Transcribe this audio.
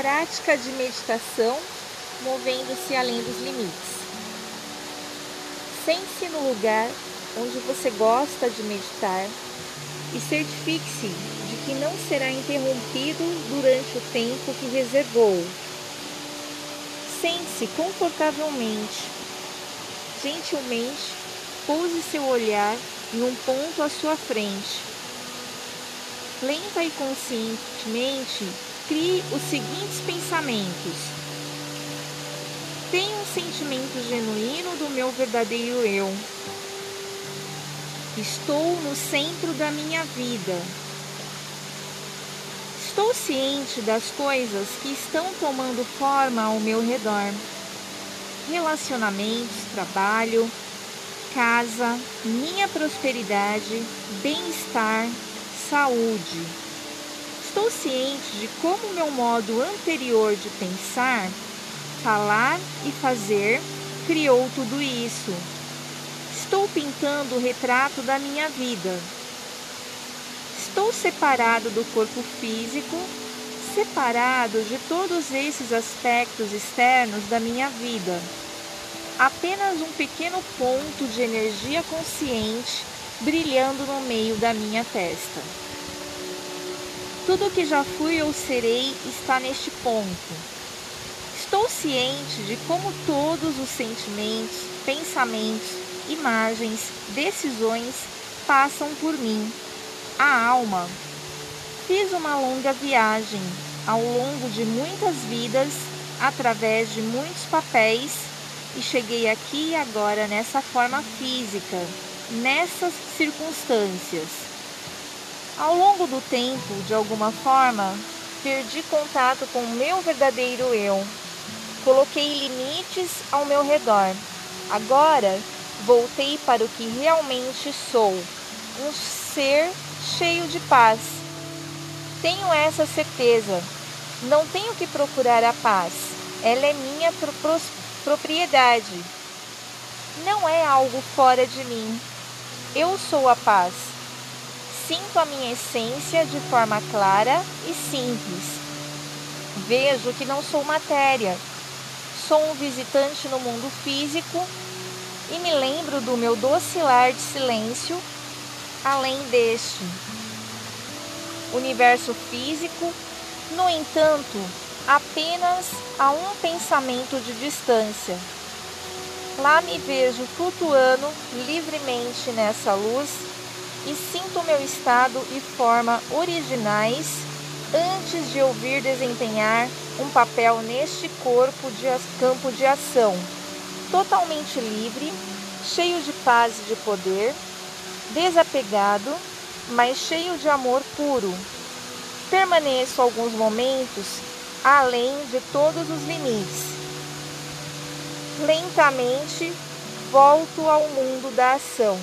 prática de meditação, movendo-se além dos limites. Sente-se no lugar onde você gosta de meditar e certifique-se de que não será interrompido durante o tempo que reservou. Sente-se confortavelmente. Gentilmente, pouse seu olhar em um ponto à sua frente. Lenta e conscientemente, crie os seguintes pensamentos. Tenho um sentimento genuíno do meu verdadeiro eu. Estou no centro da minha vida. Estou ciente das coisas que estão tomando forma ao meu redor. Relacionamentos, trabalho, casa, minha prosperidade, bem-estar, saúde. Estou ciente de como meu modo anterior de pensar, falar e fazer criou tudo isso Estou pintando o retrato da minha vida. Estou separado do corpo físico, separado de todos esses aspectos externos da minha vida. Apenas um pequeno ponto de energia consciente brilhando no meio da minha testa. Tudo o que já fui ou serei está neste ponto. Estou ciente de como todos os sentimentos, pensamentos, imagens, decisões passam por mim. A alma. Fiz uma longa viagem ao longo de muitas vidas, através de muitos papéis e cheguei aqui agora nessa forma física, nessas circunstâncias. Ao longo do tempo, de alguma forma, perdi contato com o meu verdadeiro eu. Coloquei limites ao meu redor. Agora voltei para o que realmente sou, um ser cheio de paz. Tenho essa certeza. Não tenho que procurar a paz. Ela é minha pro propriedade. Não é algo fora de mim. Eu sou a paz. Sinto a minha essência de forma clara e simples. Vejo que não sou matéria. Sou um visitante no mundo físico e me lembro do meu docilar de silêncio além deste. Universo físico, no entanto, apenas a um pensamento de distância. Lá me vejo flutuando livremente nessa luz e sinto meu estado e forma originais antes de ouvir desempenhar um papel neste corpo de campo de ação totalmente livre, cheio de paz e de poder, desapegado, mas cheio de amor puro. Permaneço alguns momentos além de todos os limites. Lentamente volto ao mundo da ação.